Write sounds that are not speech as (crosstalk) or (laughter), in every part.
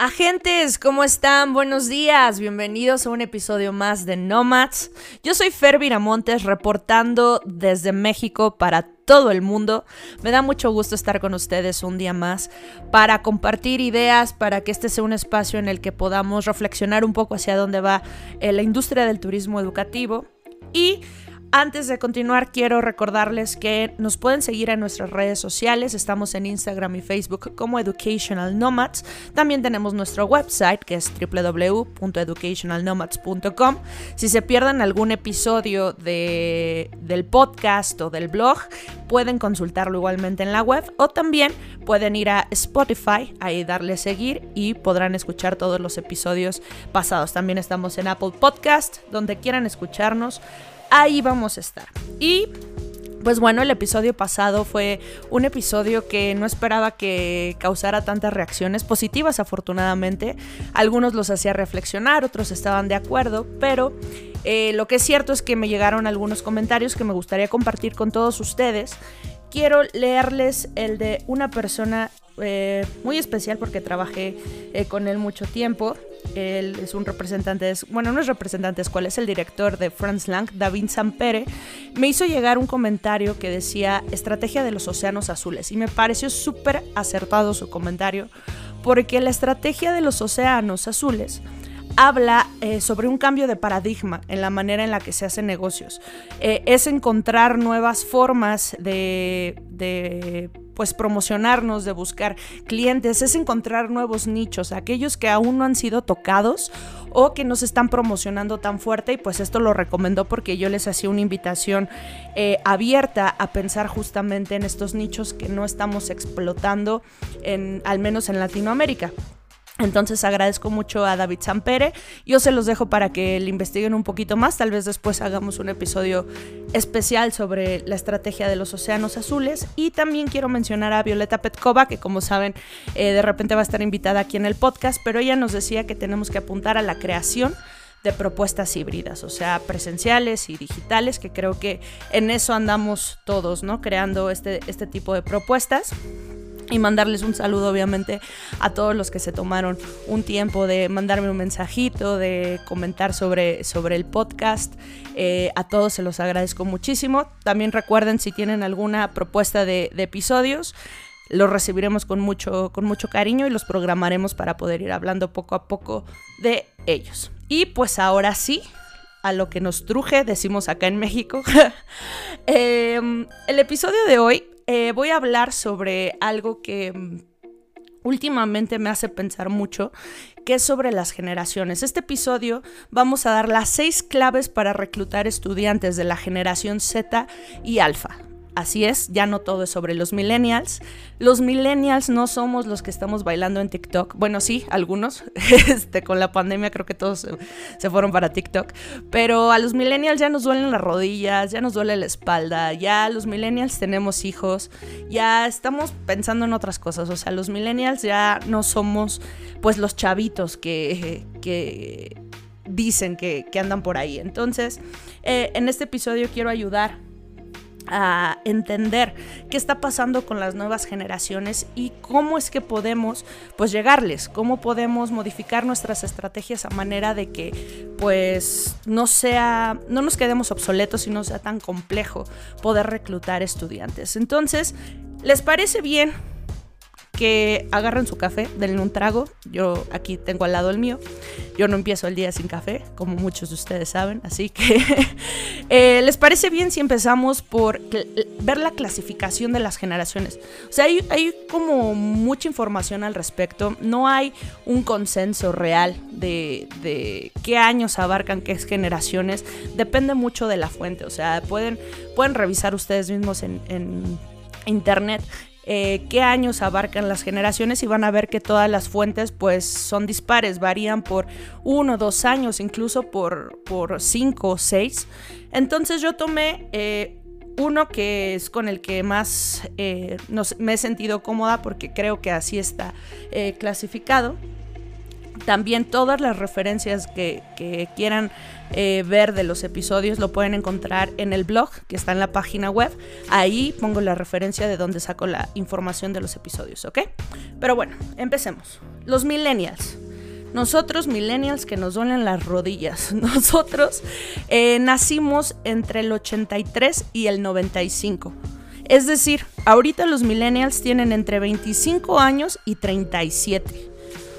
Agentes, ¿cómo están? Buenos días, bienvenidos a un episodio más de Nomads. Yo soy Fer Viramontes reportando desde México para todo el mundo. Me da mucho gusto estar con ustedes un día más para compartir ideas, para que este sea un espacio en el que podamos reflexionar un poco hacia dónde va eh, la industria del turismo educativo y antes de continuar, quiero recordarles que nos pueden seguir en nuestras redes sociales. Estamos en Instagram y Facebook como Educational Nomads. También tenemos nuestro website que es www.educationalnomads.com. Si se pierden algún episodio de, del podcast o del blog, pueden consultarlo igualmente en la web o también pueden ir a Spotify, ahí darle seguir y podrán escuchar todos los episodios pasados. También estamos en Apple Podcast, donde quieran escucharnos ahí vamos a estar. Y pues bueno, el episodio pasado fue un episodio que no esperaba que causara tantas reacciones positivas, afortunadamente. Algunos los hacía reflexionar, otros estaban de acuerdo, pero eh, lo que es cierto es que me llegaron algunos comentarios que me gustaría compartir con todos ustedes. Quiero leerles el de una persona eh, muy especial porque trabajé eh, con él mucho tiempo. Él es un representante, bueno, no es representante es el director de Franz Lang, David Sampere. Me hizo llegar un comentario que decía Estrategia de los Océanos Azules y me pareció súper acertado su comentario porque la estrategia de los océanos azules habla eh, sobre un cambio de paradigma en la manera en la que se hacen negocios. es encontrar nuevas formas de, de pues promocionarnos, de buscar clientes, es encontrar nuevos nichos, aquellos que aún no han sido tocados o que no se están promocionando tan fuerte y pues esto lo recomendó porque yo les hacía una invitación eh, abierta a pensar justamente en estos nichos que no estamos explotando en, al menos en Latinoamérica. Entonces agradezco mucho a David Sampere. Yo se los dejo para que le investiguen un poquito más. Tal vez después hagamos un episodio especial sobre la estrategia de los océanos azules. Y también quiero mencionar a Violeta Petkova, que como saben, eh, de repente va a estar invitada aquí en el podcast, pero ella nos decía que tenemos que apuntar a la creación de propuestas híbridas, o sea, presenciales y digitales, que creo que en eso andamos todos, ¿no? Creando este, este tipo de propuestas y mandarles un saludo obviamente a todos los que se tomaron un tiempo de mandarme un mensajito, de comentar sobre, sobre el podcast. Eh, a todos se los agradezco muchísimo. También recuerden si tienen alguna propuesta de, episodios, los recibiremos con mucho, con mucho cariño y los programaremos para poder ir hablando poco a poco de ellos. Y pues ahora sí, a lo que nos truje, decimos acá en México. (laughs) Em, el episodio de hoy eh, voy a hablar sobre algo que mm, últimamente me hace pensar mucho, que es sobre las generaciones. Este episodio vamos a dar las seis claves para reclutar estudiantes de la generación Z y Alfa. Así es, ya no todo es sobre los millennials. Los millennials no somos los que estamos bailando en TikTok. Bueno, sí, algunos. (laughs) Este, con la pandemia creo que todos se, fueron para TikTok. Pero a los millennials ya nos duelen las rodillas, ya nos duele la espalda, ya los millennials tenemos hijos, ya estamos pensando en otras cosas. O sea, los millennials ya no somos pues los chavitos que, que dicen que, andan por ahí. Entonces, eh, en este episodio quiero ayudar a entender qué está pasando con las nuevas generaciones y cómo es que podemos pues llegarles, cómo podemos modificar nuestras estrategias a manera de que pues no sea no nos quedemos obsoletos y no sea tan complejo poder reclutar estudiantes. Entonces, ¿les parece bien que agarren su café, denle un trago. Yo aquí tengo al lado el mío. Yo no empiezo el día sin café, como muchos de ustedes saben. Así que, (laughs) eh, ¿les parece bien si empezamos por ver la clasificación de las generaciones? O sea, hay, como mucha información al respecto. No hay un consenso real de, qué años abarcan qué generaciones. Depende mucho de la fuente. O sea, pueden, pueden revisar ustedes mismos en internet eh, qué años abarcan las generaciones y van a ver que todas las fuentes pues son dispares, varían por uno, dos años, incluso por, por cinco o seis. Entonces yo tomé eh, uno que es con el que más eh, me he sentido cómoda porque creo que así está clasificado. También todas las referencias que, quieran eh, ver de los episodios lo pueden encontrar en el blog que está en la página web. Ahí pongo la referencia de donde saco la información de los episodios, ¿ok? Pero bueno, empecemos. Los millennials. Nosotros, millennials, que nos duelen las rodillas, (laughs) nosotros eh, nacimos entre el 83 y el 95. Es decir, ahorita los millennials tienen entre 25 años y 37.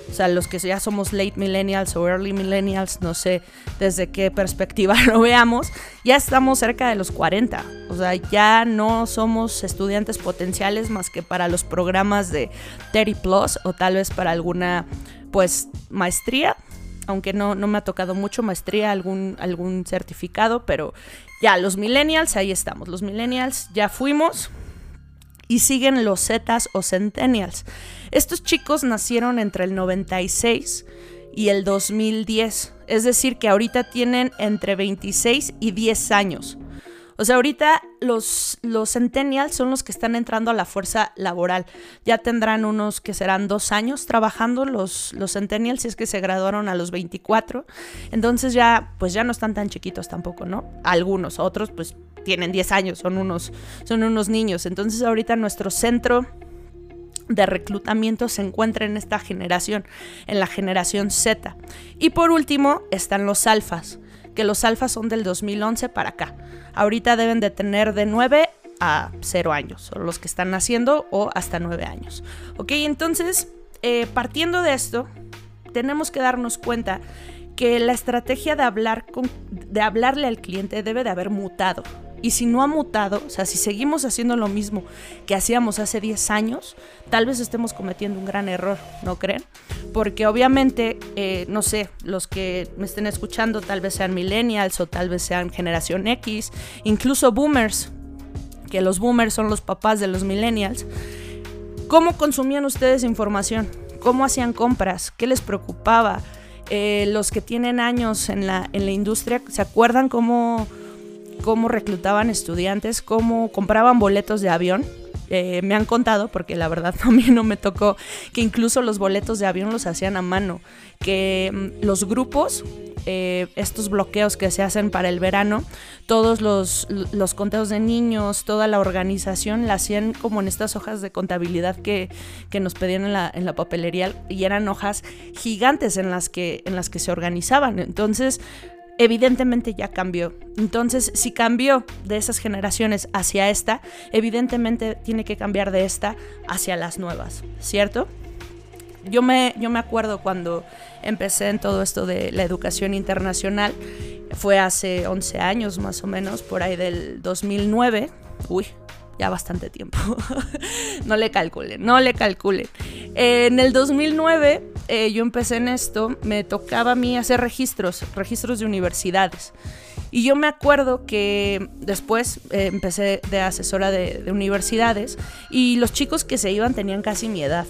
O sea, los que ya somos late millennials o early millennials, no sé desde qué perspectiva (laughs) lo veamos, ya estamos cerca de los 40. O sea, ya no somos estudiantes potenciales más que para los programas de 30 Plus o tal vez para alguna, pues, maestría. Aunque no, no me ha tocado mucho maestría, algún, algún certificado, pero ya, los millennials, ahí estamos. Los millennials ya fuimos y siguen los Zetas o Centennials. Estos chicos nacieron entre el 96 y el 2010, es decir, que ahorita tienen entre 26 y 10 años. O sea, ahorita los, los centennials son los que están entrando a la fuerza laboral. Ya tendrán unos que serán dos años trabajando los, los centennials, si es que se graduaron a los 24. Entonces ya, pues ya no están tan chiquitos tampoco, ¿no? Algunos, otros pues tienen 10 años, son unos, son unos niños. Entonces ahorita nuestro centro de reclutamiento se encuentra en esta generación, en la generación Z. Y por último están los alfas, que los alfas son del 2011 para acá. Ahorita deben de tener de 9 a 0 años, o los que están naciendo o hasta 9 años. Ok, entonces, eh, partiendo de esto, tenemos que darnos cuenta que la estrategia de, hablar con, de hablarle al cliente debe de haber mutado. Y si no ha mutado, o sea, si seguimos haciendo lo mismo que hacíamos hace 10 años, tal vez estemos cometiendo un gran error, ¿no creen? Porque obviamente, eh, no sé, los que me estén escuchando tal vez sean millennials o tal vez sean generación X, incluso boomers, que los boomers son los papás de los millennials. ¿Cómo consumían ustedes información? ¿Cómo hacían compras? ¿Qué les preocupaba? Eh, los que tienen años en la, en la industria, ¿se acuerdan cómo cómo reclutaban estudiantes, cómo compraban boletos de avión. Eh, me han contado, porque la verdad (laughs) a mí no me tocó, que incluso los boletos de avión los hacían a mano, que mm, los grupos, eh, estos bloqueos que se hacen para el verano, todos los, los conteos de niños, toda la organización la hacían como en estas hojas de contabilidad que, que nos pedían en la, en la, papelería y eran hojas gigantes en las que, en las que se organizaban. Entonces, evidentemente ya cambió. Entonces, si cambió de esas generaciones hacia esta, evidentemente tiene que cambiar de esta hacia las nuevas, ¿cierto? Yo me, yo me acuerdo cuando empecé en todo esto de la educación internacional, fue hace 11 años más o menos, por ahí del 2009. Uy, ya bastante tiempo. (laughs) no le calculen, no le calculen. en el 2009 eh, yo empecé en esto, me tocaba a mí hacer registros, registros de universidades. Y yo me acuerdo que después eh, empecé de asesora de, de universidades y los chicos que se iban tenían casi mi edad.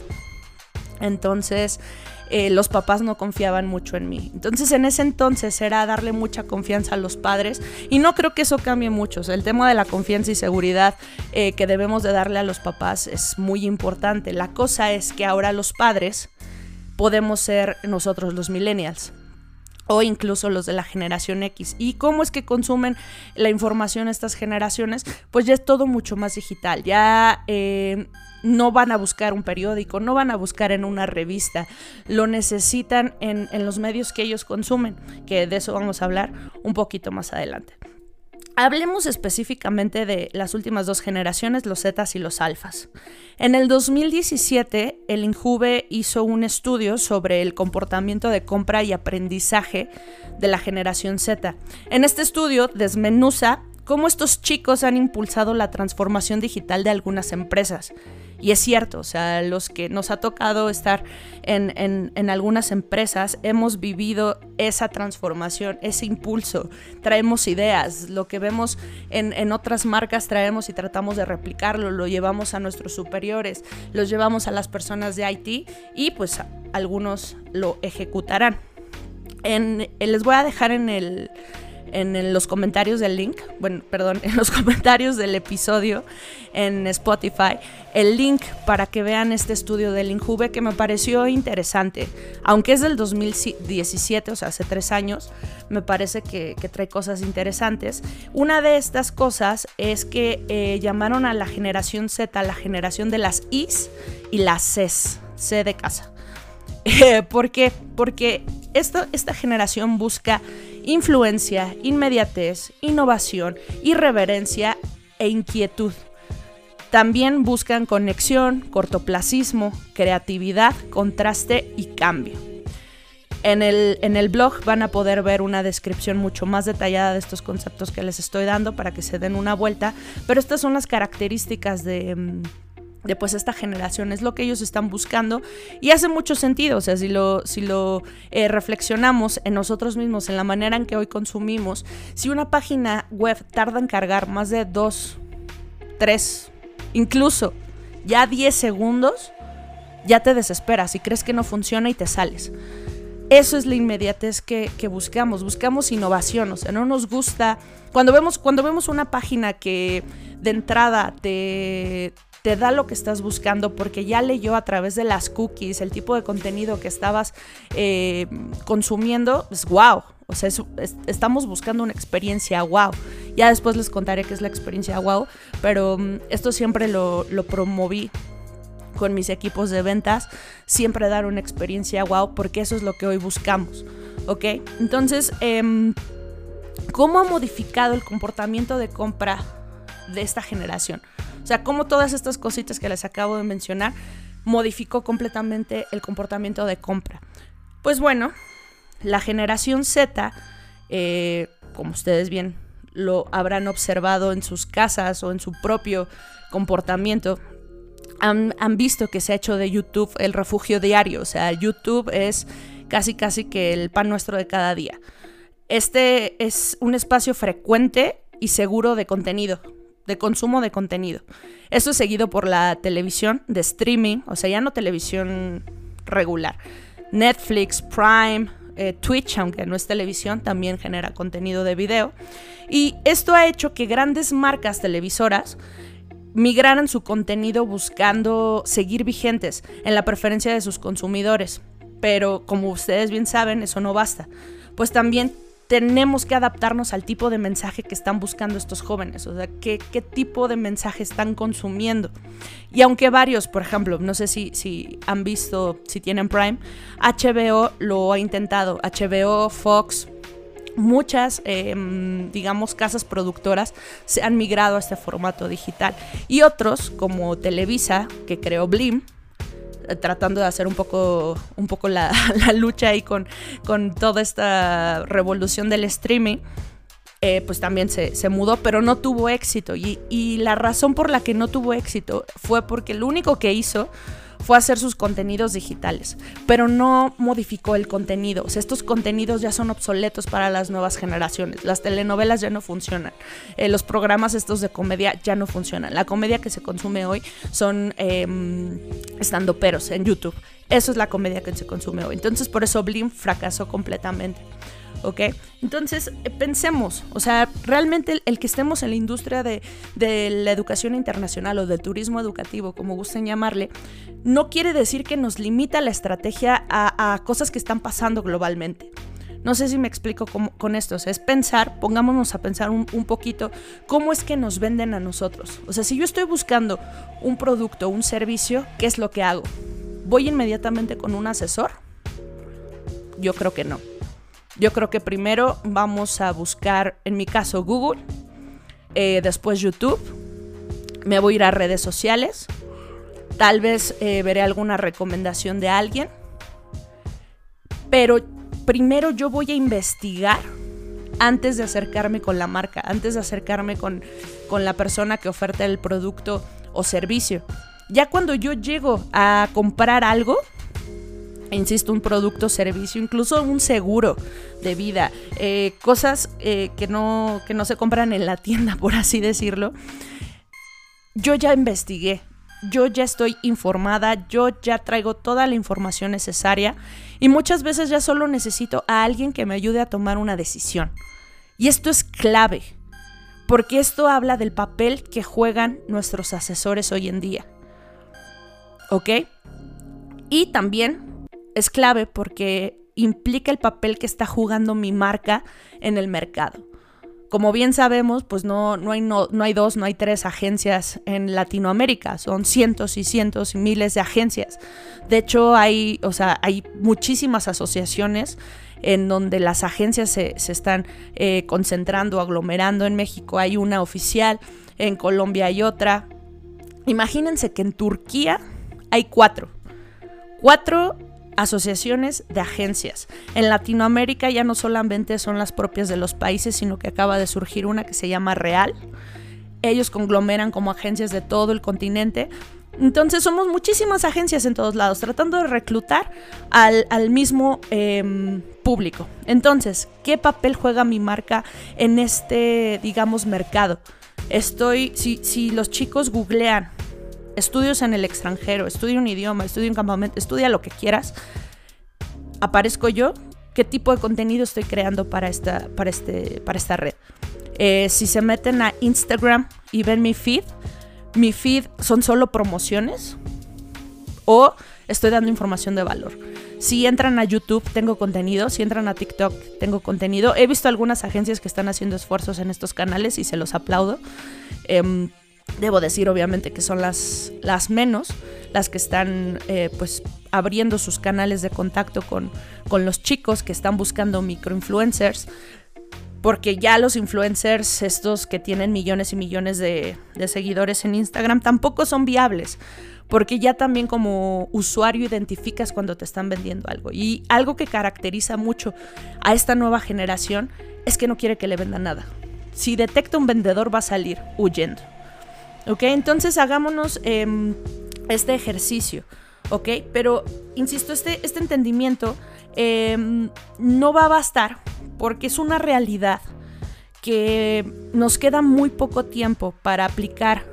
Entonces, eh, los papás no confiaban mucho en mí. Entonces en ese entonces era darle mucha confianza a los padres y no creo que eso cambie mucho. el tema de la confianza y seguridad que debemos de darle a los papás es muy importante. La cosa es que ahora los padres podemos ser nosotros los millennials o incluso los de la generación X. ¿Y cómo es que consumen la información estas generaciones? Pues ya es todo mucho más digital. Ya eh, no van a buscar un periódico, no van a buscar en una revista, lo necesitan en, en los medios que ellos consumen, que de eso vamos a hablar un poquito más adelante. Hablemos específicamente de las últimas dos generaciones, los Zetas y los Alfas. En el 2017, el INJUVE hizo un estudio sobre el comportamiento de compra y aprendizaje de la generación Z. En este estudio desmenuza cómo estos chicos han impulsado la transformación digital de algunas empresas. Y es cierto, o sea, los que nos ha tocado estar en, algunas empresas, hemos vivido esa transformación, ese impulso, traemos ideas, lo que vemos en, en otras marcas traemos y tratamos de replicarlo, lo llevamos a nuestros superiores, los llevamos a las personas de IT y pues algunos lo ejecutarán. En, les voy a dejar en el en los comentarios del link, bueno, perdón, (laughs) en los comentarios del episodio en Spotify, el link para que vean este estudio del Injuve que me pareció interesante. Aunque es del 2017, o sea, hace tres años, me parece que, trae cosas interesantes. Una de estas cosas es que eh, llamaron a la generación Z la generación de las Is y las Cs, C de casa. (laughs) ¿Por qué? Porque esto, esta generación busca influencia, inmediatez, innovación, irreverencia e inquietud. También buscan conexión, cortoplacismo, creatividad, contraste y cambio. En el, en el, blog van a poder ver una descripción mucho más detallada de estos conceptos que les estoy dando para que se den una vuelta, pero estas son las características de, mm, de pues esta generación, es lo que ellos están buscando y hace mucho sentido, o sea, si lo, si lo eh, reflexionamos en nosotros mismos, en la manera en que hoy consumimos, si una página web tarda en cargar más de dos, tres, incluso ya 10 segundos, ya te desesperas y crees que no funciona y te sales. Eso es la inmediatez que, que buscamos, buscamos innovación, o sea, no nos gusta, cuando vemos, cuando vemos una página que de entrada te, te da lo que estás buscando porque ya leyó a través de las cookies el tipo de contenido que estabas eh, consumiendo, es wow. O sea, estamos buscando una experiencia wow. Ya después les contaré qué es la experiencia wow, pero mm, esto siempre lo, promoví con mis equipos de ventas, siempre dar una experiencia wow, porque eso es lo que hoy buscamos, ¿ok? Entonces, em, ¿cómo ha modificado el comportamiento de compra de esta generación? O sea, cómo todas estas cositas que les acabo de mencionar modificó completamente el comportamiento de compra. Pues bueno, la generación Z, eh, como ustedes bien lo habrán observado en sus casas o en su propio comportamiento, han, han, visto que se ha hecho de YouTube el refugio diario. O sea, YouTube es casi casi que el pan nuestro de cada día. Este es un espacio frecuente y seguro de contenido de consumo de contenido. Esto es seguido por la televisión de streaming, o sea, ya no televisión regular. Netflix, Prime, eh, Twitch, aunque no es televisión, también genera contenido de video. Y esto ha hecho que grandes marcas televisoras migraran su contenido buscando seguir vigentes en la preferencia de sus consumidores. Pero como ustedes bien saben, eso no basta. Pues también tenemos que adaptarnos al tipo de mensaje que están buscando estos jóvenes, o sea, qué, qué tipo de mensaje están consumiendo. Y aunque varios, por ejemplo, no sé si, si han visto, si tienen Prime, HBO lo ha intentado, HBO, Fox, muchas, em, digamos, casas productoras se han migrado a este formato digital. Y otros, como Televisa, que creó Blim, tratando de hacer un poco, un poco (laughs) la, lucha ahí con, con toda esta revolución del streaming. Eh, pues también se, mudó, pero no tuvo éxito. Y, y, la razón por la que no tuvo éxito fue porque lo único que hizo fue hacer sus contenidos digitales, pero no modificó el contenido. Estos contenidos ya son obsoletos para las nuevas generaciones. Las telenovelas ya no funcionan. Eh, los programas estos de comedia ya no funcionan. La comedia que se consume hoy son eh, estando peros en YouTube. Eso es la comedia que se consume hoy. Entonces, por eso Blim fracasó completamente. ¿Ok? Entonces, eh, pensemos, o sea, realmente el, que estemos en la industria de, la educación internacional o del turismo educativo, como gusten llamarle, no quiere decir que nos limita la estrategia a, cosas que están pasando globalmente. No sé si me explico con esto. O sea, es pensar, pongámonos a pensar un, un, poquito cómo es que nos venden a nosotros. O sea, si yo estoy buscando un producto, un servicio, ¿qué es lo que hago? ¿Voy inmediatamente con un asesor? Yo creo que no. Yo creo que primero vamos a buscar, en mi caso, Google, eh, después YouTube, me voy a ir a redes sociales, tal vez eh, veré alguna recomendación de alguien, pero primero yo voy a investigar antes de acercarme con la marca, antes de acercarme con, con la persona que oferta el producto o servicio. Ya cuando yo llego a comprar algo, insisto, un producto, servicio, incluso un seguro de vida, eh, cosas eh, que, no, que no se compran en la tienda, por así decirlo, yo ya investigué, yo ya estoy informada, yo ya traigo toda la información necesaria y muchas veces ya solo necesito a alguien que me ayude a tomar una decisión. Y esto es clave, porque esto habla del papel que juegan nuestros asesores hoy en día. ¿ok? Y también es clave porque implica el papel que está jugando mi marca en el mercado. Como bien sabemos, pues no, no, hay, no, no hay dos, no hay tres agencias en Latinoamérica, son cientos y cientos y miles de agencias. De hecho, hay, o sea, hay muchísimas asociaciones en donde las agencias se, están eh, concentrando, aglomerando. En México hay una oficial, en Colombia hay otra. Imagínense que en Turquía hay cuatro. Cuatro asociaciones de agencias. En Latinoamérica ya no solamente son las propias de los países, sino que acaba de surgir una que se llama Real. Ellos conglomeran como agencias de todo el continente. Entonces somos muchísimas agencias en todos lados, tratando de reclutar al, mismo em, público. Entonces, ¿qué papel juega mi marca en este, digamos, mercado? Estoy, si, si los chicos googlean estudios en el extranjero, estudia un idioma, estudia un campamento, estudia lo que quieras, aparezco yo, qué tipo de contenido estoy creando para esta, para este, para esta red. Eh, si se meten a Instagram y ven mi feed, mi feed son solo promociones o estoy dando información de valor. Si entran a YouTube, tengo contenido. Si entran a TikTok, tengo contenido. He visto algunas agencias que están haciendo esfuerzos en estos canales y se los aplaudo. Em, Debo decir obviamente que son las, las menos, las que están eh, pues abriendo sus canales de contacto con, con los chicos que están buscando microinfluencers, porque ya los influencers, estos que tienen millones y millones de, de, seguidores en Instagram, tampoco son viables, porque ya también como usuario identificas cuando te están vendiendo algo. Y algo que caracteriza mucho a esta nueva generación es que no quiere que le venda nada. Si detecta un vendedor va a salir huyendo. ¿Ok? Entonces hagámonos em, este ejercicio. ¿Ok? Pero, insisto, este, este entendimiento em, no va a bastar porque es una realidad que nos queda muy poco tiempo para aplicar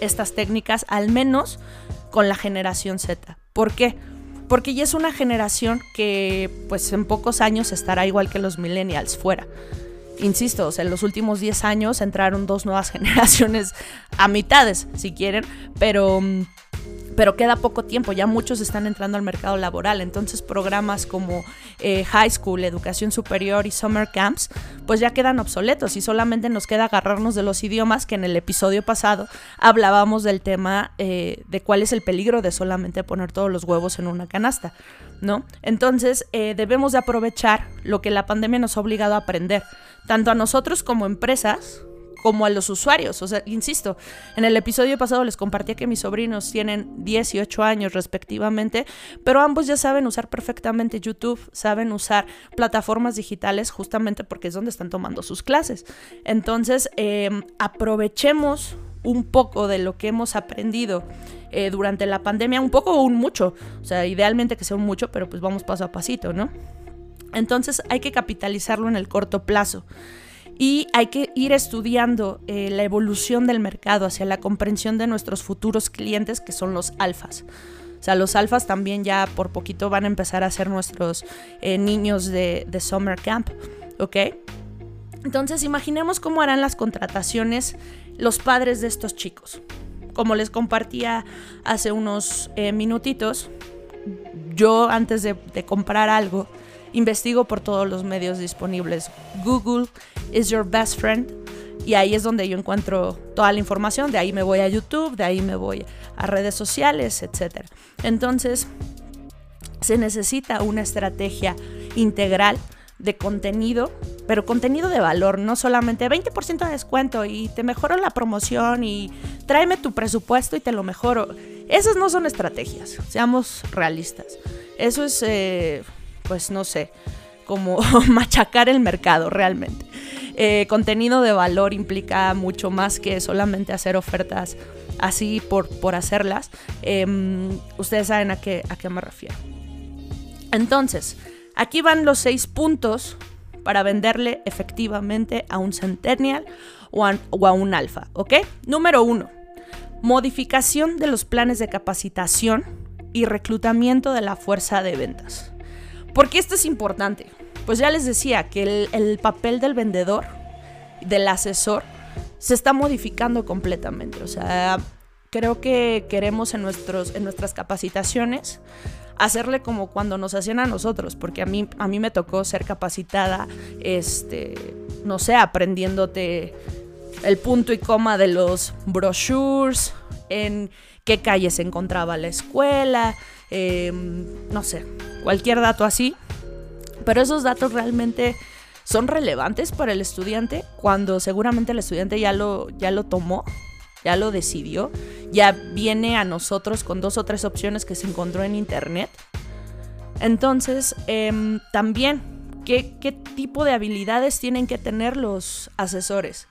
estas técnicas, al menos con la generación Z. ¿Por qué? Porque ya es una generación que pues en pocos años estará igual que los millennials fuera insisto, en los últimos 10 años entraron dos nuevas (laughs) generaciones a mitades, si quieren, pero pero queda poco tiempo, ya muchos están entrando al mercado laboral, entonces programas como eh, High School, Educación Superior y Summer Camps, pues ya quedan obsoletos y solamente nos queda agarrarnos de los idiomas que en el episodio pasado hablábamos del tema eh, de cuál es el peligro de solamente poner todos los huevos en una canasta, ¿no? Entonces eh, debemos de aprovechar lo que la pandemia nos ha obligado a aprender, tanto a nosotros como empresas, como a los usuarios. O sea, insisto, en el episodio pasado les compartí que mis sobrinos tienen 18 años respectivamente, pero ambos ya saben usar perfectamente YouTube, saben usar plataformas digitales justamente porque es donde están tomando sus clases. Entonces, em, aprovechemos un poco de lo que hemos aprendido eh, durante la pandemia, un poco o un mucho. O sea, idealmente que sea un mucho, pero pues vamos paso a pasito, ¿no? Entonces hay que capitalizarlo en el corto plazo y hay que ir estudiando eh, la evolución del mercado hacia la comprensión de nuestros futuros clientes que son los alfas. O sea, los alfas también ya por poquito van a empezar a ser nuestros eh, niños de, de, Summer Camp, ¿ok? Entonces imaginemos cómo harán las contrataciones los padres de estos chicos. Como les compartía hace unos eh, minutitos, yo antes de, de comprar algo, investigo por todos los medios disponibles. Google is your best friend. Y ahí es donde yo encuentro toda la información. De ahí me voy a YouTube, de ahí me voy a redes sociales, etc. Entonces, se necesita una estrategia integral de contenido, pero contenido de valor, no solamente 20% de descuento y te mejoro la promoción y tráeme tu presupuesto y te lo mejoro. Esas no son estrategias, seamos realistas. Eso es eh, pues no sé, como (laughs) machacar el mercado realmente. Eh, contenido de valor implica mucho más que solamente hacer ofertas así por, por hacerlas. Em, ustedes saben a qué, a qué me refiero. Entonces, aquí van los seis puntos para venderle efectivamente a un centennial o a, un alfa, ¿ok? Número uno, modificación de los planes de capacitación y reclutamiento de la fuerza de ventas. ¿Por qué esto es importante? Pues ya les decía que el, el papel del vendedor, del asesor, se está modificando completamente. O sea, creo que queremos en, nuestros, en nuestras capacitaciones hacerle como cuando nos hacían a nosotros, porque a mí, a mí me tocó ser capacitada, este, no sé, aprendiéndote el punto y coma de los brochures, en qué calle se encontraba la escuela, em, no sé, cualquier dato así. Pero esos datos realmente son relevantes para el estudiante cuando seguramente el estudiante ya lo, ya lo tomó ya lo decidió, ya viene a nosotros con dos o tres opciones que se encontró en internet. Entonces, em, también, ¿qué, ¿qué tipo de habilidades tienen que tener los asesores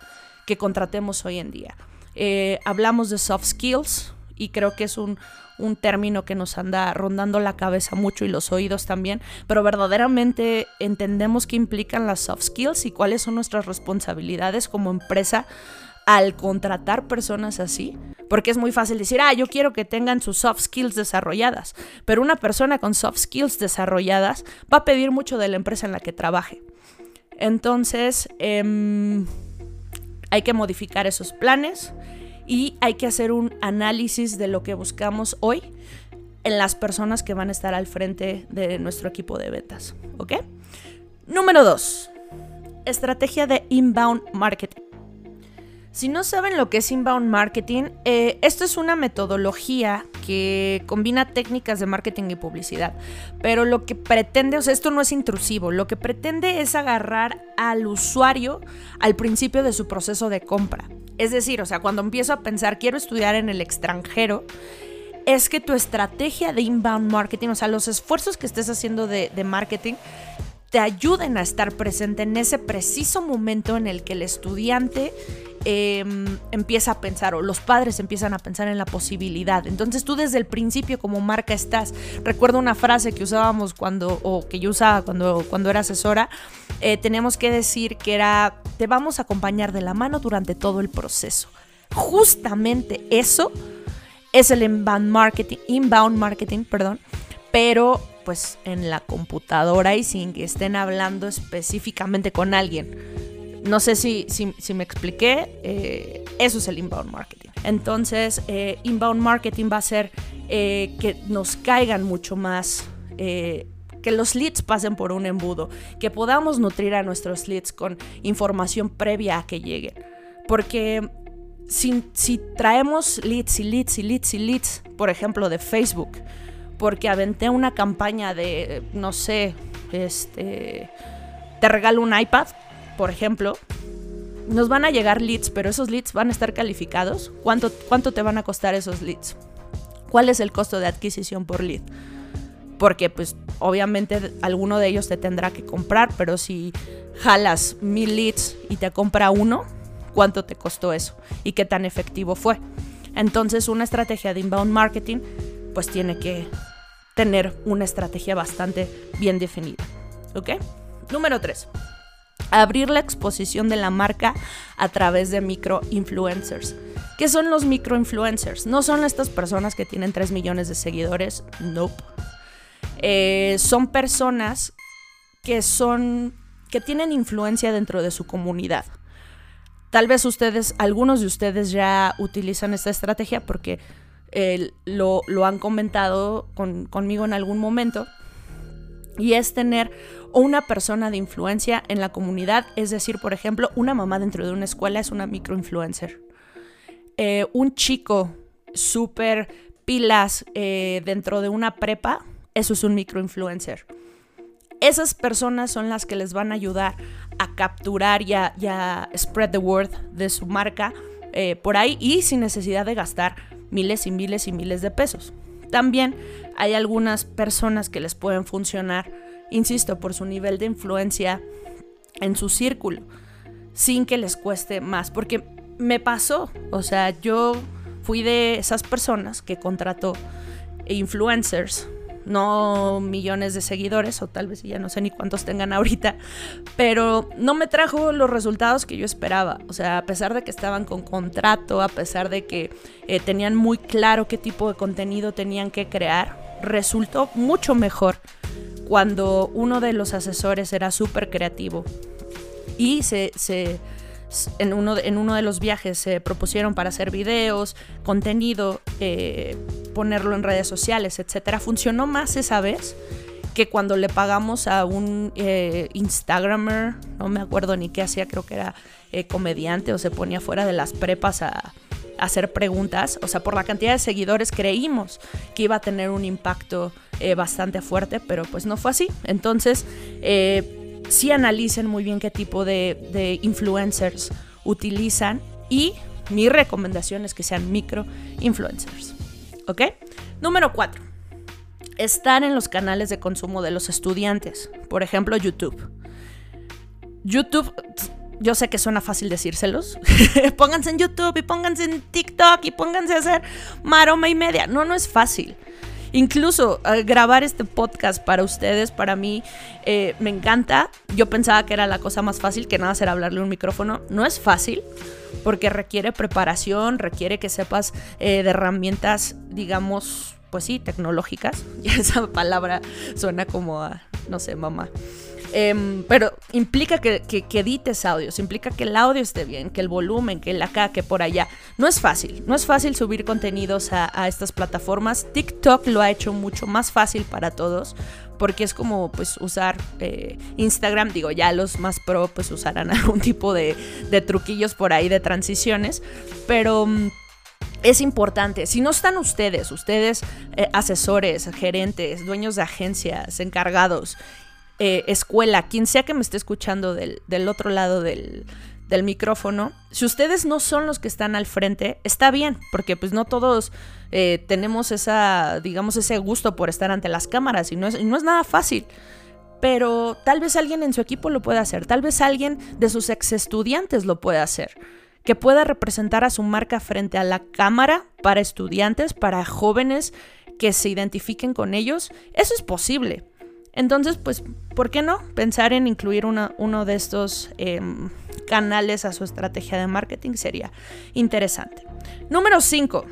que contratemos hoy en día? Eh, hablamos de soft skills y creo que es un, un término que nos anda rondando la cabeza mucho y los oídos también, pero verdaderamente entendemos qué implican las soft skills y cuáles son nuestras responsabilidades como empresa al contratar personas así, porque es muy fácil decir, ah, yo quiero que tengan sus soft skills desarrolladas, pero una persona con soft skills desarrolladas va a pedir mucho de la empresa en la que trabaje. Entonces, em, hay que modificar esos planes y hay que hacer un análisis de lo que buscamos hoy en las personas que van a estar al frente de nuestro equipo de ventas. ¿Ok? Número dos, estrategia de inbound marketing. Si no saben lo que es inbound marketing, eh, esto es una metodología que combina técnicas de marketing y publicidad. Pero lo que pretende, o sea, esto no es intrusivo, lo que pretende es agarrar al usuario al principio de su proceso de compra. Es decir, o sea, cuando empiezo a pensar, quiero estudiar en el extranjero, es que tu estrategia de inbound marketing, o sea, los esfuerzos que estés haciendo de marketing, te ayuden a estar presente en ese preciso momento en el que el estudiante Em, empieza a pensar o los padres empiezan a pensar en la posibilidad. Entonces tú desde el principio como marca estás. Recuerdo una frase que usábamos cuando, o que yo usaba cuando, cuando era asesora, eh, tenemos que decir que era, te vamos a acompañar de la mano durante todo el proceso. Justamente eso es el inbound marketing, inbound marketing, perdón, pero pues en la computadora y sin que estén hablando específicamente con alguien no sé si, si, me expliqué, eh, eso es el inbound marketing. Entonces, eh, inbound marketing va a ser eh, que nos caigan mucho más, que los leads pasen por un embudo, que podamos nutrir a nuestros leads con información previa a que lleguen. Porque si, si traemos leads y leads y leads y leads, por ejemplo, de Facebook, porque aventé una campaña de, no sé, este, te regalo un iPad, por ejemplo, nos van a llegar leads, pero esos leads van a estar calificados. ¿Cuánto, cuánto te van a costar esos leads? ¿Cuál es el costo de adquisición por lead? Porque pues obviamente alguno de ellos te tendrá que comprar, pero si jalas mil leads y te compra uno, ¿cuánto te costó eso? ¿Y qué tan efectivo fue? Entonces una estrategia de inbound marketing pues tiene que tener una estrategia bastante bien definida. ¿Ok? Número 3 abrir la exposición de la marca a través de microinfluencers. ¿Qué son los microinfluencers? No son estas personas que tienen 3 millones de seguidores, nope. Eh, son personas que son que tienen influencia dentro de su comunidad. Tal vez ustedes, algunos de ustedes ya utilizan esta estrategia porque lo, han comentado conmigo en algún momento. Y es tener una persona de influencia en la comunidad, es decir, por ejemplo, una mamá dentro de una escuela es una microinfluencer. Eh, un chico súper pilas eh, dentro de una prepa, eso es un microinfluencer. Esas personas son las que les van a ayudar a capturar y a, spread the word de su marca eh, por ahí y sin necesidad de gastar miles y miles y miles de pesos. También hay algunas personas que les pueden funcionar insisto, por su nivel de influencia en su círculo, sin que les cueste más, porque me pasó, o sea, yo fui de esas personas que contrató influencers no millones de seguidores, o tal vez ya no sé ni cuántos tengan ahorita, pero no me trajo los resultados que yo esperaba. O sea, a pesar de que estaban con contrato, a pesar de que eh, tenían muy claro qué tipo de contenido tenían que crear, resultó mucho mejor cuando uno de los asesores era súper creativo y se, se en uno, en uno de los viajes se propusieron para hacer videos, contenido, eh, ponerlo en redes sociales, etcétera. Funcionó más esa vez que cuando le pagamos a un eh, Instagramer, no me acuerdo ni qué hacía, creo que era eh, comediante o se ponía fuera de las prepas a, hacer preguntas. O sea, por la cantidad de seguidores creímos que iba a tener un impacto bastante fuerte, pero pues no fue así. Entonces, sí analicen muy bien qué tipo de, influencers utilizan y mi recomendación es que sean micro influencers. ¿Ok? Número 4. Estar en los canales de consumo de los estudiantes. Por ejemplo, YouTube. YouTube, yo sé que suena fácil decírselos. (laughs) pónganse en YouTube y pónganse en TikTok y pónganse a hacer maroma y media. No, no es fácil. Incluso grabar este podcast para ustedes, para mí, eh, me encanta. Yo pensaba que era la cosa más fácil que nada hacer hablarle un micrófono. No es fácil porque requiere preparación, requiere que sepas eh, de herramientas, digamos, pues sí, tecnológicas. (laughs) Y esa palabra suena como a, no sé, mamá. Em, pero implica que, edites audios, implica que el audio esté bien, que el volumen, que el acá, que por allá. No es fácil, no es fácil subir contenidos a, estas plataformas. TikTok lo ha hecho mucho más fácil para todos porque es como pues usar eh, Instagram, digo ya los más pro pues usarán (laughs) algún tipo de, truquillos por ahí de transiciones, pero... Mm, es importante. Si no están ustedes, ustedes eh, asesores, gerentes, dueños de agencias, encargados, eh, escuela, quien sea que me esté escuchando del, otro lado del, micrófono, si ustedes no son los que están al frente, está bien, porque pues no todos eh, tenemos esa, digamos, ese gusto por estar ante las cámaras y no es, no es nada fácil. Pero tal vez alguien en su equipo lo pueda hacer, tal vez alguien de sus ex estudiantes lo pueda hacer, que pueda representar a su marca frente a la cámara para estudiantes, para jóvenes que se identifiquen con ellos. Eso es posible. Entonces, pues, ¿por qué no pensar en incluir uno de estos em, canales a su estrategia de marketing? Sería interesante. Número 5.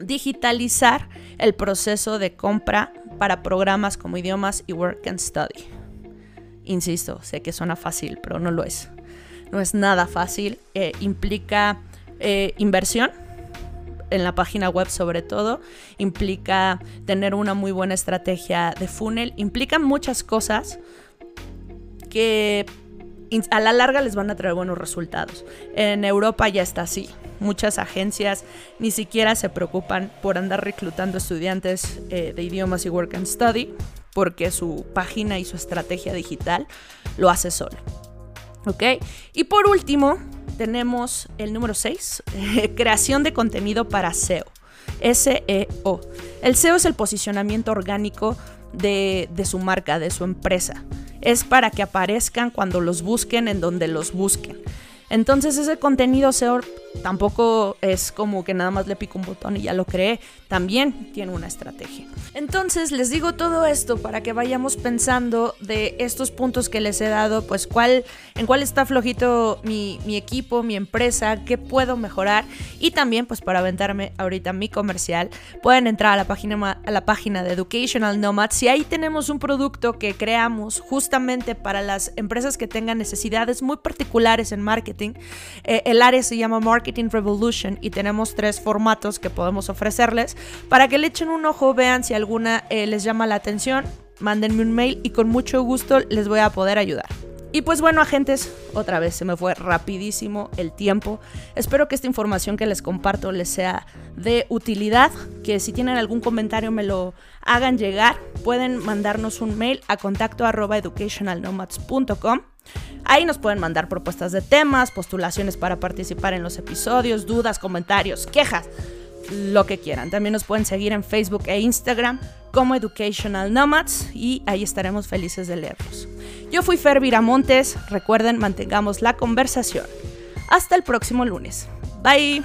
Digitalizar el proceso de compra para programas como idiomas y work and study. Insisto, sé que suena fácil, pero no lo es. No es nada fácil. Eh, implica eh, inversión en la página web sobre todo, implica tener una muy buena estrategia de funnel, implica muchas cosas que a la larga les van a traer buenos resultados. En Europa ya está así. Muchas agencias ni siquiera se preocupan por andar reclutando estudiantes eh, de idiomas y work and study porque su página y su estrategia digital lo hace solo. ¿Ok? Y por último, tenemos el número 6, creación de contenido para SEO. SEO. El SEO es el posicionamiento orgánico de, de, su marca, de su empresa. Es para que aparezcan cuando los busquen en donde los busquen. Entonces ese contenido SEO tampoco es como que nada más le pico un botón y ya lo creé, también tiene una estrategia. Entonces les digo todo esto para que vayamos pensando de estos puntos que les he dado, pues cuál, en cuál está flojito mi, mi equipo, mi empresa, qué puedo mejorar y también pues para aventarme ahorita mi comercial, pueden entrar a la página, a la página de Educational Nomads y ahí tenemos un producto que creamos justamente para las empresas que tengan necesidades muy particulares en marketing. Eh, el área se llama Marketing Revolution y tenemos tres formatos que podemos ofrecerles para que le echen un ojo, vean si alguna eh, les llama la atención, mándenme un mail y con mucho gusto les voy a poder ayudar. Y pues bueno, agentes, otra vez se me fue rapidísimo el tiempo. Espero que esta información que les comparto les sea de utilidad, que si tienen algún comentario me lo hagan llegar. Pueden mandarnos un mail a contacto arroba educationalnomads.com. Ahí nos pueden mandar propuestas de temas, postulaciones para participar en los episodios, dudas, comentarios, quejas lo que quieran. También nos pueden seguir en Facebook e Instagram como Educational Nomads y ahí estaremos felices de leerlos. Yo fui Fer Viramontes, recuerden, mantengamos la conversación. Hasta el próximo lunes. Bye.